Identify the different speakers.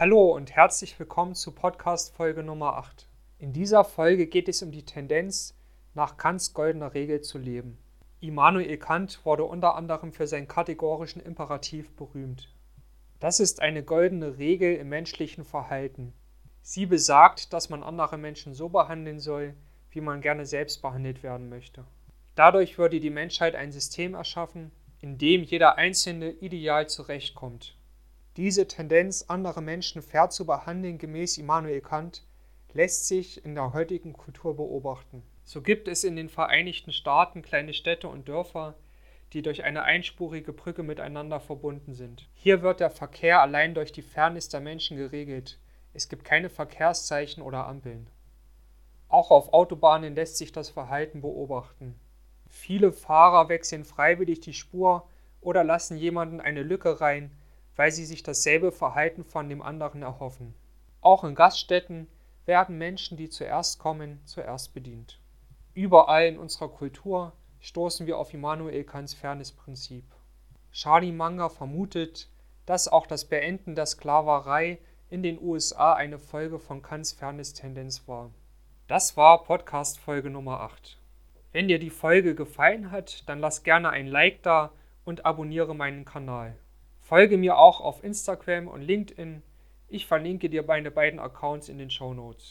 Speaker 1: Hallo und herzlich willkommen zu Podcast Folge Nummer 8. In dieser Folge geht es um die Tendenz, nach Kants goldener Regel zu leben. Immanuel Kant wurde unter anderem für seinen kategorischen Imperativ berühmt. Das ist eine goldene Regel im menschlichen Verhalten. Sie besagt, dass man andere Menschen so behandeln soll, wie man gerne selbst behandelt werden möchte. Dadurch würde die Menschheit ein System erschaffen, in dem jeder Einzelne ideal zurechtkommt. Diese Tendenz, andere Menschen fair zu behandeln, gemäß Immanuel Kant, lässt sich in der heutigen Kultur beobachten. So gibt es in den Vereinigten Staaten kleine Städte und Dörfer, die durch eine einspurige Brücke miteinander verbunden sind. Hier wird der Verkehr allein durch die Fairness der Menschen geregelt. Es gibt keine Verkehrszeichen oder Ampeln. Auch auf Autobahnen lässt sich das Verhalten beobachten. Viele Fahrer wechseln freiwillig die Spur oder lassen jemanden eine Lücke rein, weil sie sich dasselbe Verhalten von dem anderen erhoffen. Auch in Gaststätten werden Menschen, die zuerst kommen, zuerst bedient. Überall in unserer Kultur stoßen wir auf Immanuel Kants Fairness-Prinzip. Charlie Munger vermutet, dass auch das Beenden der Sklaverei in den USA eine Folge von Kants Fairness-Tendenz war. Das war Podcast Folge Nummer 8. Wenn dir die Folge gefallen hat, dann lass gerne ein Like da und abonniere meinen Kanal. Folge mir auch auf Instagram und LinkedIn. Ich verlinke dir meine beiden Accounts in den Show Notes.